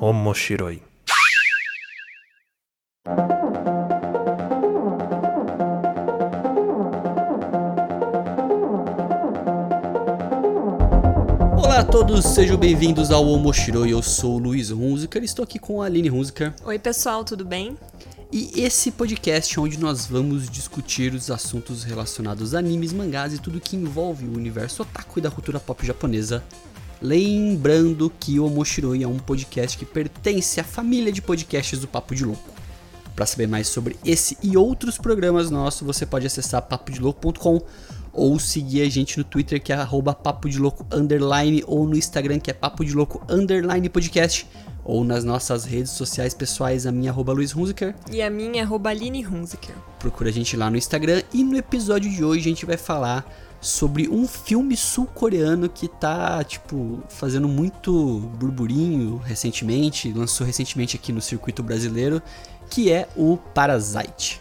Omoshiroi. Olá a todos, sejam bem-vindos ao Omoshiroi. Eu sou o Luiz Hunziker e estou aqui com a Aline Hunziker. Oi, pessoal, tudo bem? E esse podcast é onde nós vamos discutir os assuntos relacionados a animes, mangás e tudo que envolve o universo otaku e da cultura pop japonesa. Lembrando que o Omoshiroi é um podcast que pertence à família de podcasts do Papo de Louco. Para saber mais sobre esse e outros programas nossos, você pode acessar papodelouco.com ou seguir a gente no Twitter que é arroba papo de louco underline ou no Instagram que é papo de louco underline podcast ou nas nossas redes sociais pessoais, a minha arroba Luiz Hunziker. E a minha arroba Aline Hunziker. Procura a gente lá no Instagram e no episódio de hoje a gente vai falar sobre um filme sul-coreano que tá, tipo, fazendo muito burburinho recentemente, lançou recentemente aqui no circuito brasileiro, que é o Parasite.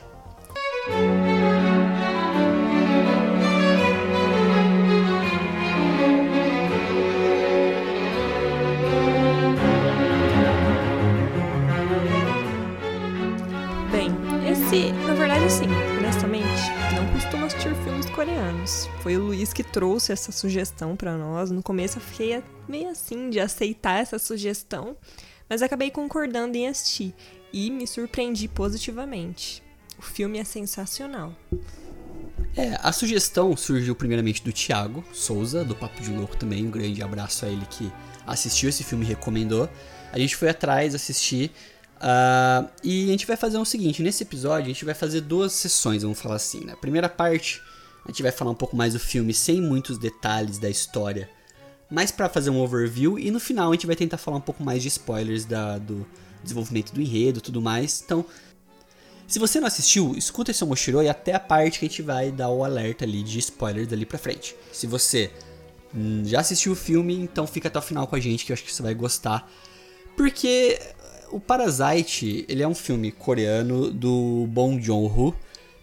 Coreanos. Foi o Luiz que trouxe essa sugestão pra nós. No começo eu fiquei meio assim de aceitar essa sugestão, mas acabei concordando em assistir e me surpreendi positivamente. O filme é sensacional. É, a sugestão surgiu primeiramente do Thiago Souza, do Papo de Louco também. Um grande abraço a ele que assistiu esse filme e recomendou. A gente foi atrás assistir. ah, e a gente vai fazer o seguinte: nesse episódio, a gente vai fazer duas sessões, vamos falar assim. Na primeira parte, a gente vai falar um pouco mais do filme sem muitos detalhes da história, mas para fazer um overview. E no final, a gente vai tentar falar um pouco mais de spoilers da, do desenvolvimento do enredo e tudo mais. Então, se você não assistiu, escuta esse Omoshiroi até a parte que a gente vai dar o alerta ali de spoilers dali pra frente. Se você hum, já assistiu o filme, então fica até o final com a gente que eu acho que você vai gostar. Porque o Parasite, ele é um filme coreano do Bong Joon-ho,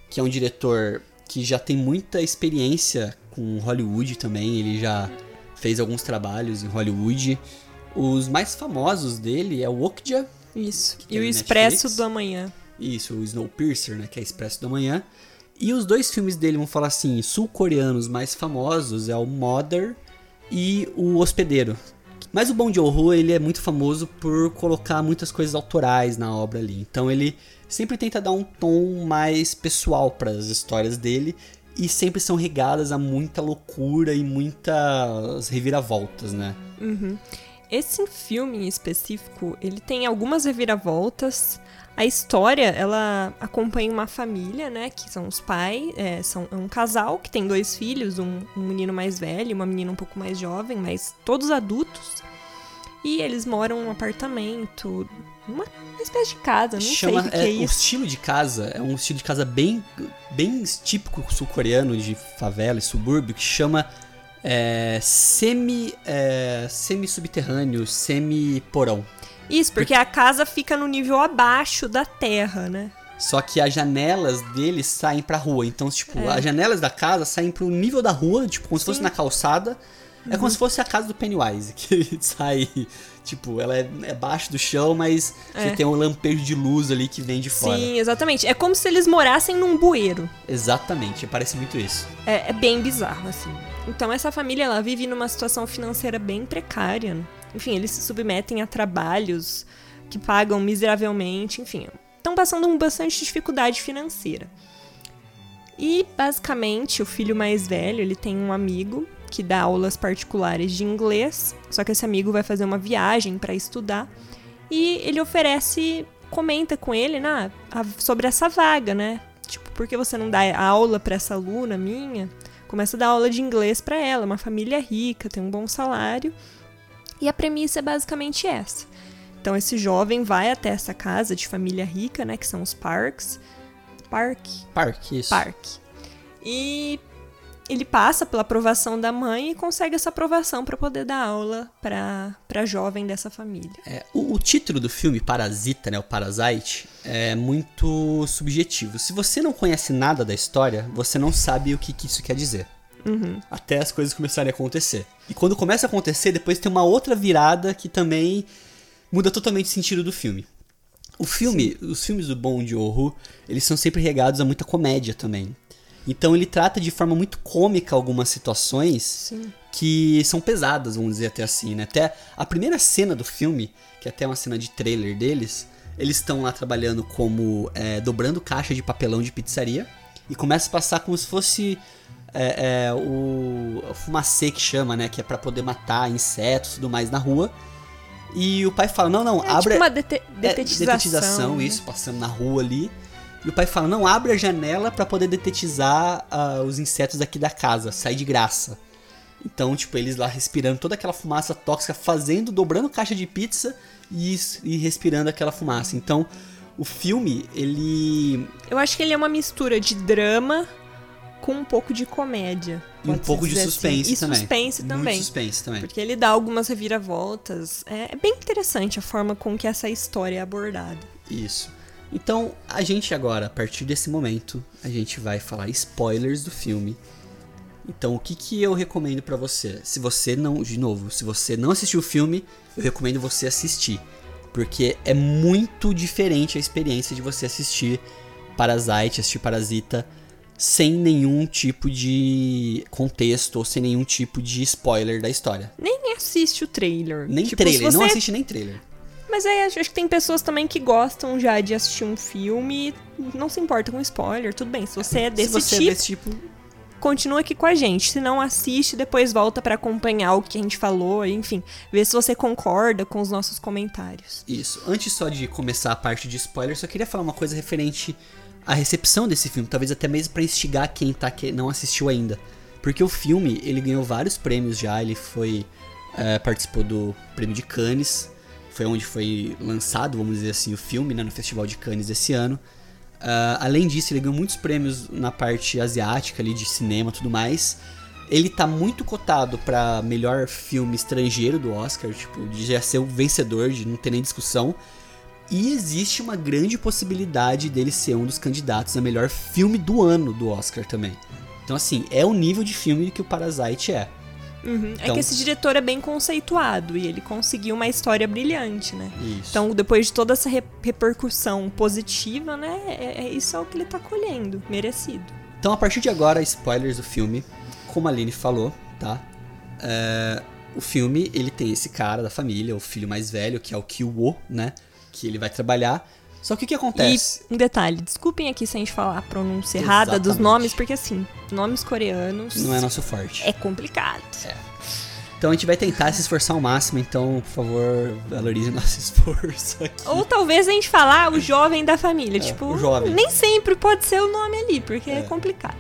que é um diretor que já tem muita experiência com Hollywood também, ele já fez alguns trabalhos em Hollywood. Os mais famosos dele é o Okja, Isso. E o Expresso Netflix. do Amanhã. isso, o Snowpiercer, né, que é Expresso da Manhã. E os dois filmes dele, vamos falar assim, sul-coreanos mais famosos é o Mother e o Hospedeiro. Mas o Bong Joon-ho, ele é muito famoso por colocar muitas coisas autorais na obra ali. Então ele sempre tenta dar um tom mais pessoal para as histórias dele e sempre são regadas a muita loucura e muitas reviravoltas, né? Esse filme em específico, ele tem algumas reviravoltas. A história, ela acompanha uma família, né? Que são os pais, é, são é um casal que tem dois filhos, um, um menino mais velho e uma menina um pouco mais jovem, mas todos adultos. E eles moram num apartamento, numa espécie de casa, não Chama, sei o que, é, é o isso. estilo de casa é um estilo de casa bem, bem típico sul-coreano de favela e subúrbio que chama é, semi é, semi subterrâneo, semi porão. Isso, porque a casa fica no nível abaixo da terra, né? Só que as janelas deles saem pra rua. Então, tipo, É. as janelas da casa saem pro nível da rua, tipo, como se fosse Sim. na calçada. É Uhum. como se fosse a casa do Pennywise, que sai, tipo, ela é, é baixo do chão, mas você É. tem um lampejo de luz ali que vem de fora. Sim, exatamente. É como se eles morassem num bueiro. Exatamente, parece muito isso. É, é bem bizarro, assim. Então, essa família, ela vive numa situação financeira bem precária. Enfim, eles se submetem a trabalhos que pagam miseravelmente, enfim. Estão passando com bastante dificuldade financeira. E, basicamente, o filho mais velho, ele tem um amigo que dá aulas particulares de inglês, só que esse amigo vai fazer uma viagem para estudar e ele oferece, comenta com ele né, a- sobre essa vaga, né? Tipo, por que você não dá aula para essa aluna minha? Começa a dar aula de inglês para ela, uma família rica, tem um bom salário. E a premissa é basicamente essa. Então esse jovem vai até essa casa de família rica, né, que são os Parks. Park, Parque, isso. Park. E ele passa pela aprovação da mãe e consegue essa aprovação para poder dar aula para para jovem dessa família. É, o, o título do filme, Parasita, né, o Parasite, é muito subjetivo. Se você não conhece nada da história, você não sabe o que, que isso quer dizer. Até as coisas começarem a acontecer. E quando começa a acontecer, depois tem uma outra virada que também muda totalmente o sentido do filme. O filme, Sim. os filmes do Bong Joon-ho, eles são sempre regados a muita comédia também. Então ele trata de forma muito cômica algumas situações Sim. que são pesadas, vamos dizer até assim, né? Até a primeira cena do filme, que é até uma cena de trailer deles, eles estão lá trabalhando como é, dobrando caixa de papelão de pizzaria e começa a passar como se fosse é, é, o, o fumacê que chama, né? Que é para poder matar insetos e tudo mais na rua. E o pai fala: Não, não, é, abre. Tipo uma dete detetização. É, detetização, né? isso, passando na rua ali. E o pai fala: Não, abre a janela para poder detetizar uh, os insetos daqui da casa, sai de graça. Então, tipo, eles lá respirando toda aquela fumaça tóxica, fazendo, dobrando caixa de pizza e, e respirando aquela fumaça. Então, o filme, ele. Eu acho que ele é uma mistura de drama com um pouco de comédia. E um pouco de suspense assim. também. E suspense também. Muito suspense também. Porque ele dá algumas reviravoltas. É, é bem interessante a forma com que essa história é abordada. Isso. Então, a gente agora, a partir desse momento, a gente vai falar spoilers do filme. Então, o que, que eu recomendo para você? Se você não, de novo, se você não assistiu o filme, eu recomendo você assistir, porque é muito diferente a experiência de você assistir Parasite, assistir Parasita sem nenhum tipo de contexto ou sem nenhum tipo de spoiler da história. Nem assiste o trailer. Nem tipo, trailer, você... não assiste nem trailer. Mas aí acho que tem pessoas também que gostam já de assistir um filme não se importa com spoiler, tudo bem. Se você é desse se você tipo, é desse tipo, continua aqui com a gente. Se não assiste, depois volta para acompanhar o que a gente falou, enfim, ver se você concorda com os nossos comentários. Isso. Antes só de começar a parte de spoiler, só queria falar uma coisa referente à recepção desse filme, talvez até mesmo para instigar quem tá que não assistiu ainda. Porque o filme, ele ganhou vários prêmios já, ele foi é, participou do prêmio de Cannes, foi onde foi lançado, vamos dizer assim, o filme, né, no Festival de Cannes esse ano. Uh, além disso, ele ganhou muitos prêmios na parte asiática ali de cinema tudo mais. Ele tá muito cotado para melhor filme estrangeiro do Oscar, tipo, de já ser o vencedor, de não ter nem discussão. E existe uma grande possibilidade dele ser um dos candidatos a melhor filme do ano do Oscar também. Então, assim, é o nível de filme que o Parasite é. Uhum. Então, é que esse diretor é bem conceituado e ele conseguiu uma história brilhante, né? Isso. Então, depois de toda essa re repercussão positiva, né? É, é, isso é o que ele tá colhendo, merecido. Então, a partir de agora, spoilers do filme, como a Aline falou, tá? É, o filme, ele tem esse cara da família, o filho mais velho, que é o Kyo, né? Que ele vai trabalhar só que o que acontece? E um detalhe, desculpem aqui se a gente falar a pronúncia errada dos nomes, porque assim, nomes coreanos. Não é nosso forte. É complicado. É. Então a gente vai tentar se esforçar ao máximo, então, por favor, valorize nosso esforço aqui. Ou talvez a gente falar o jovem da família, é, tipo, o jovem. nem sempre pode ser o nome ali, porque é, é complicado.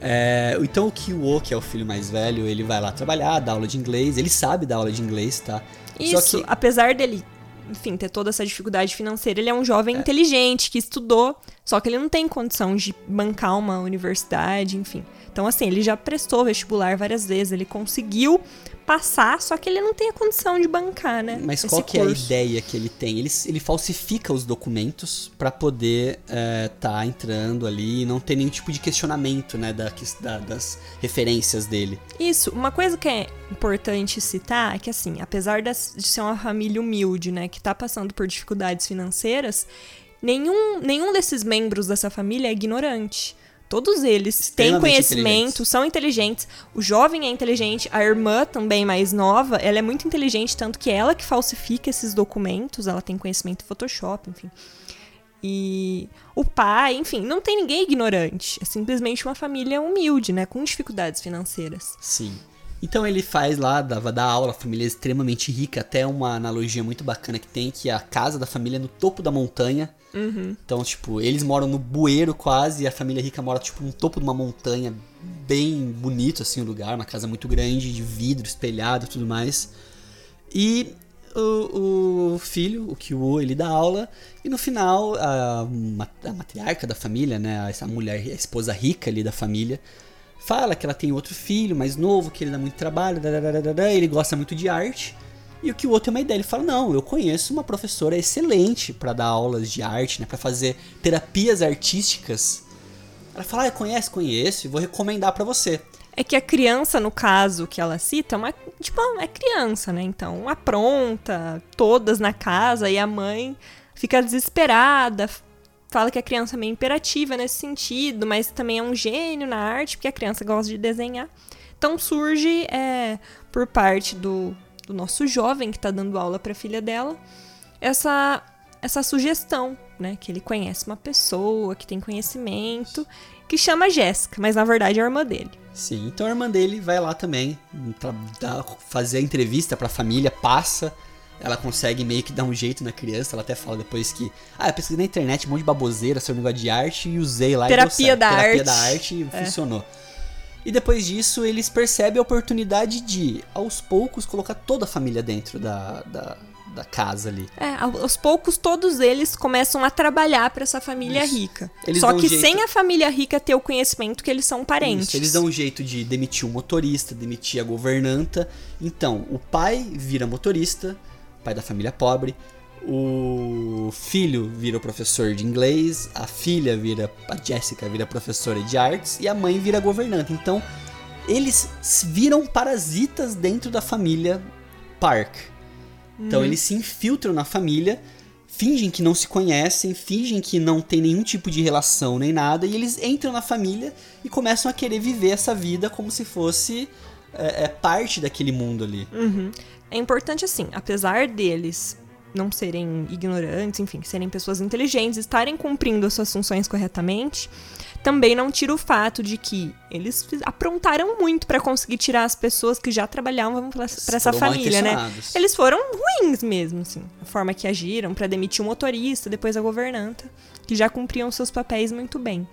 É, então o Kyo, que é o filho mais velho, ele vai lá trabalhar, dar aula de inglês, ele sabe dar aula de inglês, tá? Isso, que... apesar dele enfim, ter toda essa dificuldade financeira, ele é um jovem é. inteligente que estudou, só que ele não tem condição de bancar uma universidade, enfim. Então, assim, ele já prestou vestibular várias vezes, ele conseguiu passar, só que ele não tem a condição de bancar, né? Mas qual que curso. é a ideia que ele tem? Ele, ele falsifica os documentos para poder é, tá entrando ali e não ter nenhum tipo de questionamento, né, da, da, das referências dele. Isso, uma coisa que é importante citar é que, assim, apesar de ser uma família humilde, né, que tá passando por dificuldades financeiras, nenhum, nenhum desses membros dessa família é ignorante. Todos eles têm conhecimento, são inteligentes. O jovem é inteligente, a irmã também mais nova, ela é muito inteligente, tanto que ela que falsifica esses documentos, ela tem conhecimento em Photoshop, enfim. E o pai, enfim, não tem ninguém ignorante. É simplesmente uma família humilde, né? Com dificuldades financeiras. Sim. Então ele faz lá, dava da aula, a família é extremamente rica, até uma analogia muito bacana que tem, que a casa da família é no topo da montanha. Uhum. Então, tipo, eles moram no bueiro quase, e a família rica mora, tipo, no topo de uma montanha, bem bonito, assim, o lugar, uma casa muito grande, de vidro, espelhado e tudo mais. E o, o filho, o Kyo, ele dá aula, e no final, a, a matriarca da família, né, essa mulher, a esposa rica ali da família, fala que ela tem outro filho mais novo, que ele dá muito trabalho, ele gosta muito de arte. E o que o outro tem uma ideia, ele fala: "Não, eu conheço uma professora excelente para dar aulas de arte, né, para fazer terapias artísticas". Ela fala: ah, "Conhece, conheço, e vou recomendar para você". É que a criança, no caso que ela cita, é uma, tipo, é criança, né? Então, apronta, todas na casa, e a mãe fica desesperada, fala que a criança é meio imperativa nesse sentido, mas também é um gênio na arte, porque a criança gosta de desenhar. Então surge, é, por parte do, do nosso jovem que está dando aula para a filha dela, essa, essa sugestão, né? Que ele conhece uma pessoa que tem conhecimento, que chama Jéssica, mas na verdade é a irmã dele. Sim, então a irmã dele vai lá também dar, fazer a entrevista pra família, passa. Ela consegue meio que dar um jeito na criança. Ela até fala depois que. Ah, eu pesquisei na internet um monte de baboseira sobre negócio de arte e usei lá Terapia e da Terapia arte. da arte e É. funcionou. E depois disso, eles percebem a oportunidade de, aos poucos, colocar toda a família dentro da, da, da casa ali. É, aos poucos todos eles começam a trabalhar para essa família Isso. rica. Eles Só dão um que jeito- sem a família rica ter o conhecimento que eles são parentes. Isso, eles dão um jeito de demitir o motorista, demitir a governanta. Então, o pai vira motorista, pai da família pobre. O filho vira professor de inglês, a filha vira, a Jessica vira professora de artes e a mãe vira governanta. Então, eles viram parasitas dentro da família Park. Então, eles se infiltram na família, fingem que não se conhecem, fingem que não tem nenhum tipo de relação nem nada, e eles entram na família e começam a querer viver essa vida como se fosse é, é, parte daquele mundo ali. Uhum. É importante assim, apesar deles não serem ignorantes, enfim, serem pessoas inteligentes, estarem cumprindo as suas funções corretamente, também não tira o fato de que eles aprontaram muito pra conseguir tirar as pessoas que já trabalhavam pra pra essa família, né? Eles foram ruins mesmo, assim, a forma que agiram pra demitir o motorista, depois a governanta, que já cumpriam seus papéis muito bem.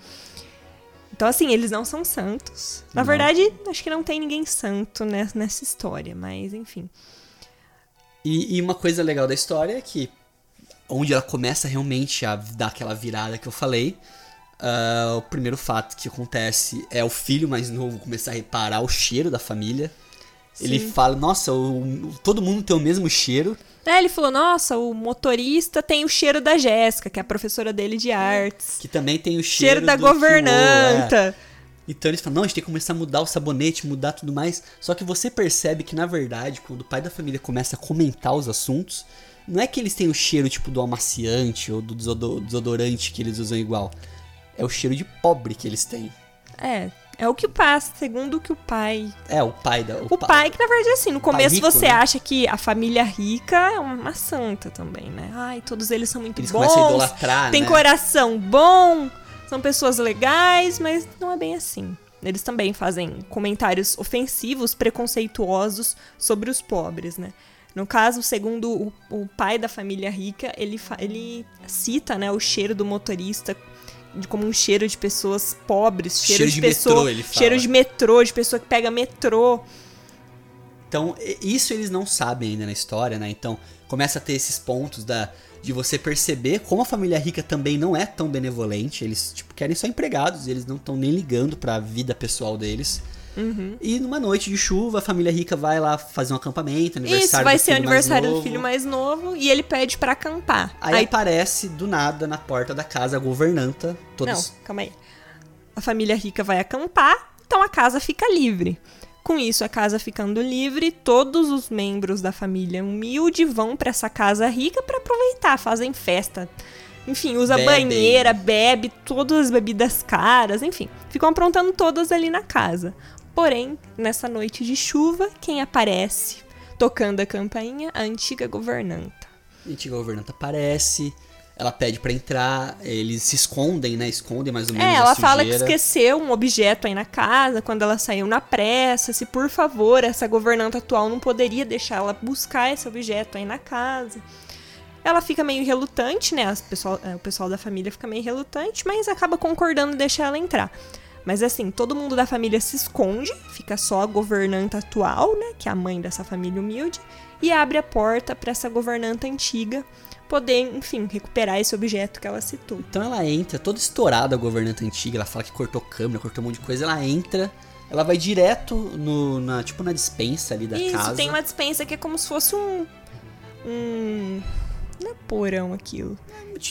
Então, assim, eles não são santos. Na Não. verdade, acho que não tem ninguém santo nessa história, mas enfim. E, e uma coisa legal da história é que onde ela começa realmente a dar aquela virada que eu falei. ah, o primeiro fato que acontece é o filho mais novo começar a reparar o cheiro da família. Ele Sim. fala, nossa, o- todo mundo tem o mesmo cheiro. É, ele falou: nossa, o motorista tem o cheiro da Jéssica, que é a professora dele de artes. Que também tem o Cheiro, cheiro, da do Kyo, é. Então eles falam, não, a gente tem que começar a mudar o sabonete, mudar tudo mais. Só que você percebe que, na verdade, quando o pai da família começa a comentar os assuntos, não é que eles têm o cheiro tipo do amaciante ou do desodo- desodorante que eles usam igual. É o cheiro de pobre que eles têm. É, é o que passa, segundo o que o pai. É, o pai da. O pai, que na verdade, assim, no começo rico, você né? acha que a família rica é uma santa também, né? Ai, todos eles são muito Eles bons. começam a idolatrar, tem né? coração bom, são pessoas legais, mas não é bem assim. Eles também fazem comentários ofensivos, preconceituosos sobre os pobres, né? No caso, segundo o, o pai da família rica, ele, ele cita né, o cheiro do motorista como um cheiro de pessoas pobres, cheiro, Cheiro de, de pessoa, metrô, ele fala. cheiro de metrô, de pessoa que pega metrô. Então, isso eles não sabem ainda na história, né? Então, começa a ter esses pontos da de você perceber como a família rica também não é tão benevolente. Eles, tipo, querem só empregados, eles não estão nem ligando pra vida pessoal deles. Uhum. E numa noite de chuva, a família rica vai lá fazer um acampamento, aniversário Isso, vai do ser o filho aniversário do filho mais novo e ele pede pra acampar. Aí, aparece do nada na porta da casa a governanta, todos Não, calma aí. A família rica vai acampar, então a casa fica livre. Com isso, a casa ficando livre, todos os membros da família humilde vão pra essa casa rica pra aproveitar, fazem festa. Enfim, usa banheira, bebe todas as bebidas caras, enfim, ficam aprontando todas ali na casa. Porém, nessa noite de chuva, quem aparece tocando a campainha? A antiga governanta. A antiga governanta aparece, ela pede pra entrar, eles se escondem, né? Escondem mais ou menos É, a ela fala que esqueceu um objeto aí na casa quando ela saiu na pressa. Se por favor essa governanta atual não poderia deixar ela buscar esse objeto aí na casa. Ela fica meio relutante, né? Pessoal, é, o pessoal da família fica meio relutante, mas acaba concordando em deixar ela entrar. Mas assim, todo mundo da família se esconde, fica só a governanta atual, né? Que é a mãe dessa família humilde, e abre a porta para essa governanta antiga poder, enfim, recuperar esse objeto que ela citou. Então ela entra, toda estourada a governanta antiga, ela fala que cortou câmera, cortou um monte de coisa, ela entra, ela vai direto no, na, tipo na dispensa ali da Isso, casa. tem uma dispensa que é como se fosse um. Um. Não é porão aquilo.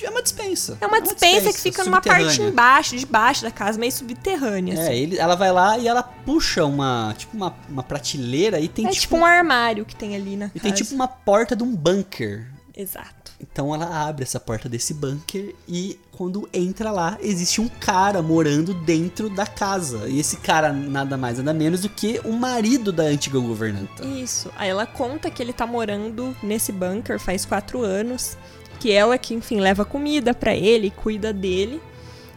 É uma dispensa. É uma dispensa que fica numa parte embaixo, debaixo da casa, meio subterrânea. É, assim. ele, ela vai lá e ela puxa uma, tipo uma, uma prateleira e tem É tipo, tipo um armário que tem ali na e casa. tem tipo uma porta de um bunker. Exato. Então ela abre essa porta desse bunker e quando entra lá, existe um cara morando dentro da casa. E esse cara nada mais nada menos do que o marido da antiga governanta. Isso. Aí ela conta que ele tá morando nesse bunker faz quatro anos. Que ela que, enfim, leva comida pra ele, cuida dele.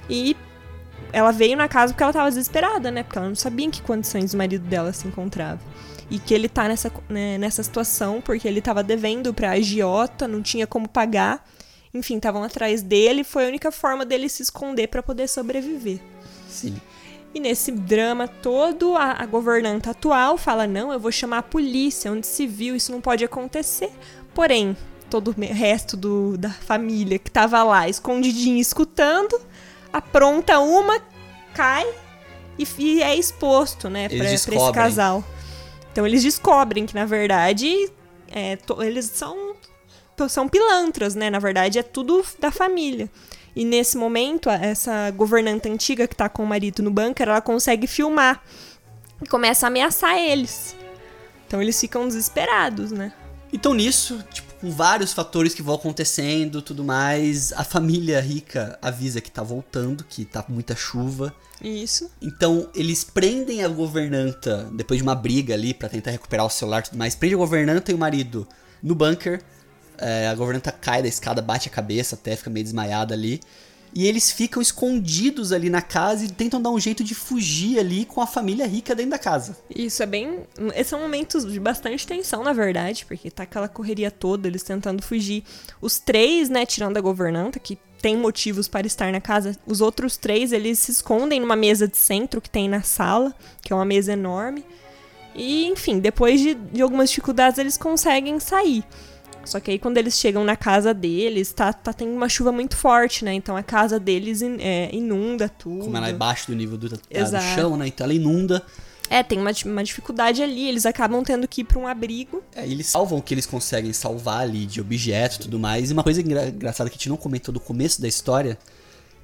E ela veio na casa porque ela tava desesperada, né? Porque ela não sabia em que condições o marido dela se encontrava. E que ele tá nessa, né, nessa situação porque ele tava devendo pra agiota, não tinha como pagar. Enfim, estavam atrás dele. Foi a única forma dele se esconder pra poder sobreviver. Sim. E nesse drama todo, a, a governanta atual fala: não, eu vou chamar a polícia, onde se viu, isso não pode acontecer. Porém, todo o resto do, da família que tava lá, escondidinho, escutando, apronta uma, cai e, e é exposto, né, pra, pra esse casal. Então eles descobrem que, na verdade, é, eles são, são pilantras, né? Na verdade, é tudo da família. E nesse momento, essa governanta antiga que tá com o marido no bunker, ela consegue filmar e começa a ameaçar eles. Então eles ficam desesperados, né? Então nisso, tipo, com vários fatores que vão acontecendo, tudo mais, a família rica avisa que tá voltando, que tá com muita chuva. Isso. Então eles prendem a governanta depois de uma briga ali pra tentar recuperar o celular e tudo mais. Prende a governanta e o marido no bunker. É, a governanta cai da escada, bate a cabeça até, fica meio desmaiada ali. E eles ficam escondidos ali na casa e tentam dar um jeito de fugir ali com a família rica dentro da casa. Isso é bem. Esses são momentos de bastante tensão, na verdade, porque tá aquela correria toda, eles tentando fugir. Os três, né, tirando a governanta, que tem motivos para estar na casa, os outros três, eles se escondem numa mesa de centro que tem na sala, que é uma mesa enorme. E, enfim, depois de, de algumas dificuldades, eles conseguem sair. Só que aí quando eles chegam na casa deles, tá, tá tendo uma chuva muito forte, né? Então a casa deles in- é, inunda tudo. Como ela é abaixo do nível do, do chão, né? Então ela inunda. É, tem uma, uma dificuldade ali, eles acabam tendo que ir pra um abrigo. É, eles salvam o que eles conseguem salvar ali de objetos e tudo mais. E uma coisa engra- engraçada que a gente não comentou do começo da história,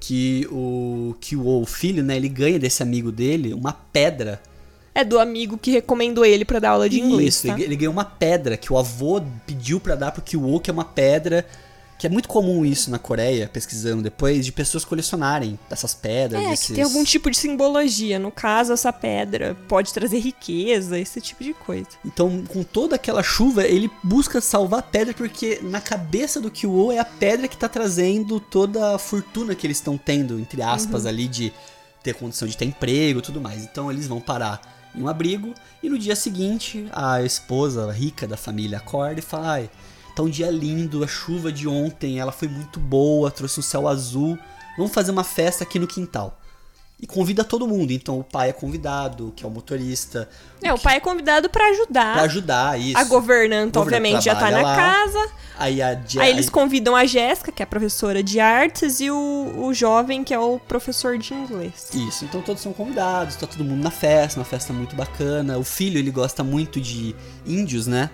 que o que o, o filho, né, ele ganha desse amigo dele uma pedra. É do amigo que recomendou ele pra dar aula de inglês, Isso, tá? ele, ganhou uma pedra que o avô pediu pra dar pro Kyo, que é uma pedra que é muito comum isso na Coreia, pesquisando depois, de pessoas colecionarem essas pedras. É, esses... que tem algum tipo de simbologia. No caso, essa pedra pode trazer riqueza, esse tipo de coisa. Então, com toda aquela chuva, ele busca salvar a pedra porque na cabeça do Kyo é a pedra que tá trazendo toda a fortuna que eles estão tendo, entre aspas, ali de ter condição de ter emprego e tudo mais. Então, eles vão parar em um abrigo e no dia seguinte, a esposa rica da família acorda e fala: "Ai, tá um dia lindo, a chuva de ontem, ela foi muito boa, trouxe um céu azul. Vamos fazer uma festa aqui no quintal." E convida todo mundo. Então, o pai é convidado, que é o motorista, É, o pai é convidado pra ajudar. Pra ajudar isso. A governanta, obviamente, já tá na lá. casa. Aí a Aí eles convidam a Jéssica, que é a professora de artes, e o, o jovem, que é o professor de inglês. Isso, então todos são convidados, tá todo mundo na festa, uma festa muito bacana. O filho, ele gosta muito de índios, né?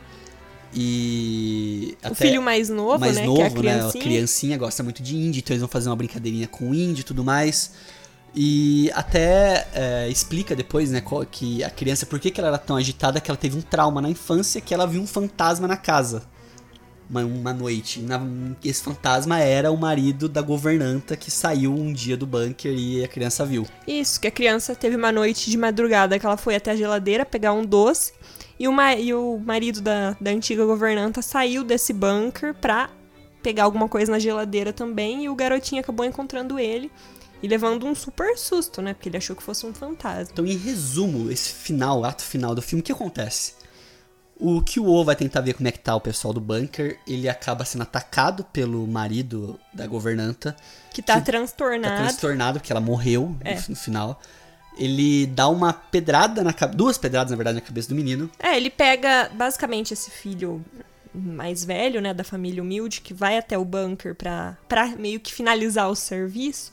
E. o filho mais novo, mais né? novo, que é a né? criancinha. A criancinha gosta muito de índio, então eles vão fazer uma brincadeirinha com o índio e tudo mais. E até é, explica depois, né, que a criança, por que, que ela era tão agitada, que ela teve um trauma na infância, que ela viu um fantasma na casa. Uma, uma noite. Na- esse fantasma era o marido da governanta que saiu um dia do bunker e a criança viu. Isso, que a criança teve uma noite de madrugada que ela foi até a geladeira pegar um doce. E o, ma- e o marido da, da antiga governanta saiu desse bunker pra pegar alguma coisa na geladeira também. E o garotinho acabou encontrando ele e levando um super susto, né? Porque ele achou que fosse um fantasma. Então, em resumo, esse final, ato final do filme, o que acontece? O Kyo vai tentar ver como é que tá o pessoal do bunker. Ele acaba sendo atacado pelo marido da governanta. Que tá Que transtornado. Tá transtornado, porque ela morreu É. no, no final. Ele dá uma pedrada na cabeça. Duas pedradas, na verdade, na cabeça do menino. É, ele pega basicamente esse filho mais velho, né, da família humilde, que vai até o bunker pra, pra meio que finalizar o serviço.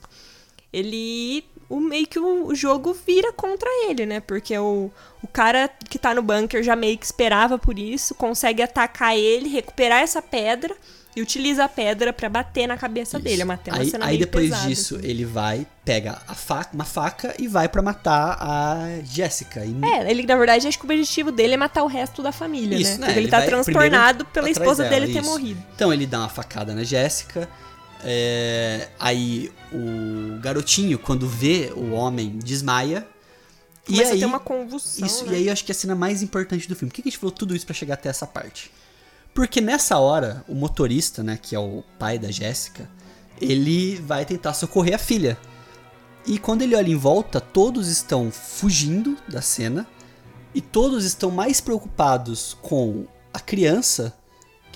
Ele o meio que o, o jogo vira contra ele, né? Porque o, o cara que tá no bunker já meio que esperava por isso, consegue atacar ele, recuperar essa pedra e utiliza a pedra para bater na cabeça Isso. dele. É uma, uma aí, aí depois pesada, disso, assim. ele vai, pega a faca, uma faca e vai pra matar a Jéssica. E É, ele, na verdade, acho que o objetivo dele é matar o resto da família, Isso, né? né? Porque ele, Ele tá transtornado pela esposa dela, dele ter isso. morrido. Então ele dá uma facada na Jéssica. É, aí o garotinho, quando vê o homem, desmaia. Começa e aí, a ter uma convulsão, Isso, né? e aí eu acho que é a cena mais importante do filme. Por que que a gente falou tudo isso pra chegar até essa parte? Porque nessa hora, o motorista, né, que é o pai da Jéssica, ele vai tentar socorrer a filha. E quando ele olha em volta, todos estão fugindo da cena e todos estão mais preocupados com a criança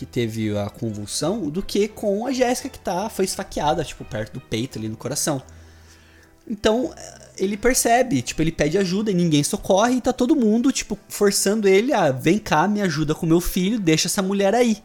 que teve a convulsão do que com a Jéssica que tá, foi esfaqueada, tipo, perto do peito ali no coração. Então, ele percebe, tipo, ele pede ajuda e ninguém socorre e tá todo mundo, tipo, forçando ele a vem cá, me ajuda com meu filho, deixa essa mulher aí.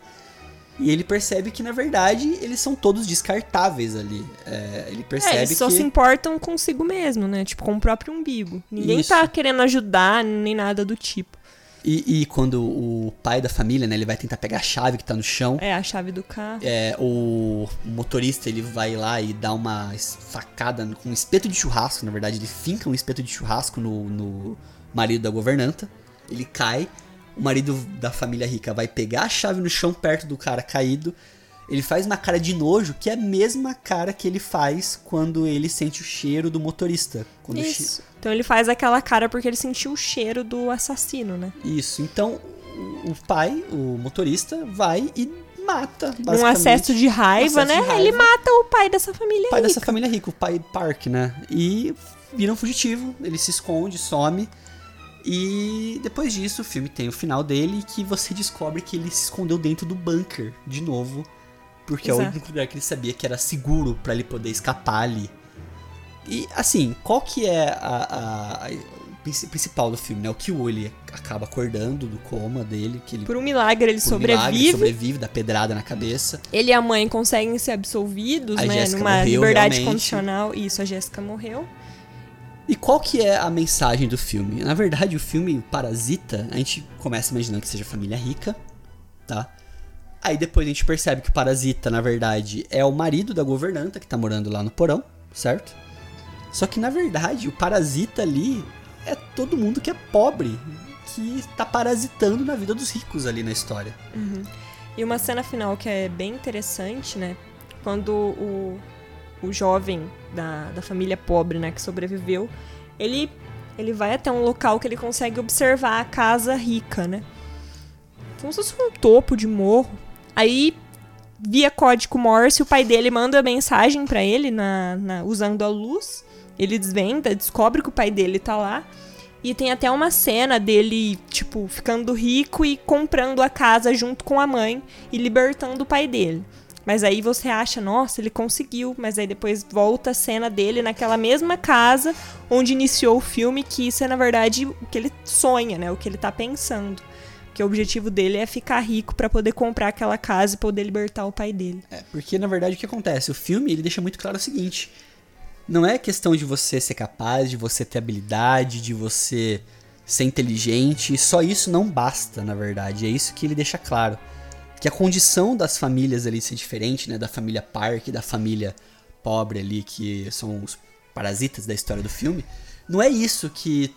E ele percebe que, na verdade, eles são todos descartáveis ali. É, ele percebe É, eles só que... se importam consigo mesmo, né? Tipo, com o próprio umbigo. Ninguém Isso. tá querendo ajudar, nem nada do tipo. E, e quando o pai da família, né, ele vai tentar pegar a chave que tá no chão, É a chave do carro. é, o motorista ele vai lá e dá uma facada com um espeto de churrasco, na verdade, ele finca um espeto de churrasco no, no marido da governanta, ele cai, o marido da família rica vai pegar a chave no chão perto do cara caído, ele faz uma cara de nojo, que é a mesma cara que ele faz quando ele sente o cheiro do motorista. Quando o che- Isso. Então ele faz aquela cara porque ele sentiu o cheiro do assassino, né? Isso, então o- pai, o motorista, vai e mata, basicamente. acesso de raiva, acesso né? de Ele raiva. mata o pai dessa família o pai rica. dessa família rica, o pai Park, né? E vira um fugitivo, ele se esconde, some. E depois disso, o filme tem o final dele que você descobre que ele se escondeu dentro do bunker de novo, porque é o Exato. único lugar que ele sabia que era seguro pra ele poder escapar ali. E assim, qual que é a, a- a- principal do filme, né? O que o ele acaba acordando do coma dele, que ele Por um milagre ele por um sobrevive. milagre, sobrevive da pedrada na cabeça. Ele e a mãe conseguem ser absolvidos, A né? Jéssica Numa morreu, liberdade realmente. condicional. Isso, a Jéssica morreu. E qual que é a mensagem do filme? Na verdade, o filme Parasita, a gente começa imaginando que seja família rica, tá? Aí depois a gente percebe que o Parasita, na verdade, é o marido da governanta que tá morando lá no porão, certo? Só que na verdade, o parasita ali é todo mundo que é pobre, que tá parasitando na vida dos ricos ali na história. E uma cena final que é bem interessante, né? Quando o, o jovem da, da família pobre, né, que sobreviveu, ele, ele vai até um local que ele consegue observar a casa rica, né? Como se fosse um topo de morro. Aí, via código Morse, o pai dele manda mensagem pra ele na, na- usando a luz. Ele desvenda, descobre que o pai dele tá lá. E tem até uma cena dele, tipo, ficando rico e comprando a casa junto com a mãe e libertando o pai dele. Mas aí você acha, nossa, ele conseguiu. Mas aí depois volta a cena dele naquela mesma casa onde iniciou o filme, que isso é, na verdade, o que ele sonha, né? O que ele tá pensando. Que o objetivo dele é ficar rico pra poder comprar aquela casa e poder libertar o pai dele. É, porque na verdade o que acontece? O filme ele deixa muito claro o seguinte: não é questão de você ser capaz, de você ter habilidade, de você ser inteligente, só isso não basta, na verdade. É isso que ele deixa claro. Que a condição das famílias ali ser diferente, né? Da família Park, da família pobre ali, que são os parasitas da história do filme, não é isso que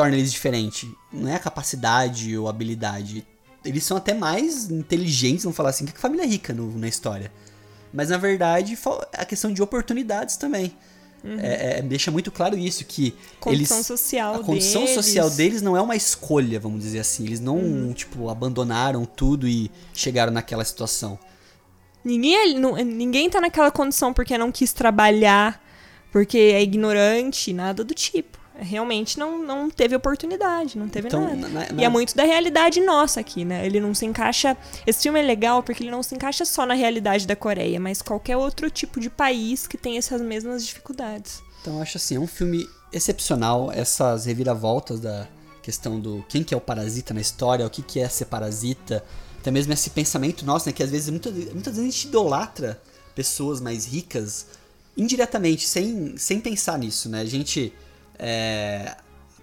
torna eles diferentes. Não é a capacidade ou habilidade. Eles são até mais inteligentes, vamos falar assim, que a família rica no- na história. Mas na verdade, a questão de oportunidades também. É- é- deixa muito claro isso, que Condição eles, social a condição deles. social deles não é uma escolha, vamos dizer assim. Eles não, tipo, abandonaram tudo e chegaram naquela situação. Ninguém, não- ninguém tá naquela condição porque não quis trabalhar, porque é ignorante, nada do tipo. Realmente não, não teve oportunidade, não teve Então, nada. na- na- E é muito da realidade nossa aqui, né? Ele não se encaixa. Esse filme é legal porque ele não se encaixa só na realidade da Coreia, mas qualquer outro tipo de país que tem essas mesmas dificuldades. Então eu acho assim, é um filme excepcional, essas reviravoltas da questão do quem que é o parasita na história, o que que é ser parasita, até mesmo esse pensamento nosso, né, que às vezes, muitas, muitas vezes a gente idolatra pessoas mais ricas indiretamente, sem, sem pensar nisso, né? A gente é,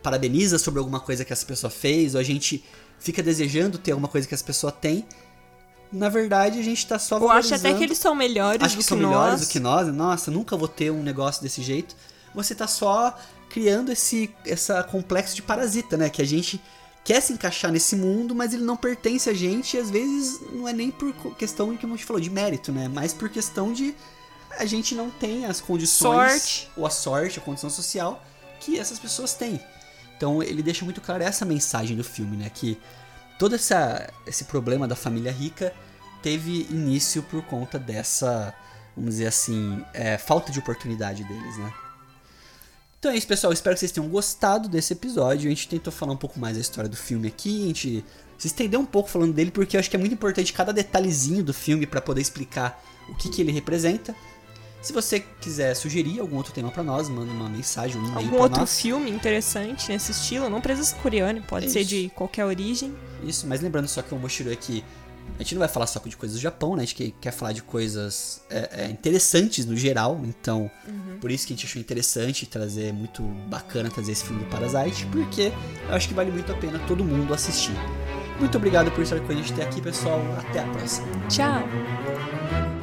parabeniza sobre alguma coisa que essa pessoa fez, ou a gente fica desejando ter alguma coisa que essa pessoa tem. Na verdade, a gente tá só Ou acha até que eles são melhores acho do que que, são nós. melhores do que nós. Nossa, nunca vou ter um negócio desse jeito. Você tá só criando esse essa complexo de parasita, né? Que a gente quer se encaixar nesse mundo, mas ele não pertence a gente. E às vezes não é nem por questão de que a gente falou de mérito, né? Mas por questão de a gente não tem as condições Sorte. ou a sorte, a condição social que essas pessoas têm. Então ele deixa muito claro essa mensagem do filme, né? Que todo essa, esse problema da família rica teve início por conta dessa, vamos dizer assim, é, falta de oportunidade deles, né? Então é isso, pessoal. Espero que vocês tenham gostado desse episódio. A gente tentou falar um pouco mais da história do filme aqui. A gente se estendeu um pouco falando dele, porque eu acho que é muito importante cada detalhezinho do filme para poder explicar o que, que ele representa. Se você quiser sugerir algum outro tema para nós, manda uma mensagem, um e-mail Algum outro nós. filme interessante nesse estilo, não precisa ser coreano, pode ser Isso. de qualquer origem. Isso, mas lembrando só que o Moshiro aqui, a gente não vai falar só de coisas do Japão, né? A gente quer, falar de coisas é, é, interessantes no geral, então por isso que a gente achou interessante trazer, muito bacana trazer esse filme do Parasite, porque eu acho que vale muito a pena todo mundo assistir. Muito obrigado por estar com a gente até aqui, pessoal. Até a próxima. Tchau!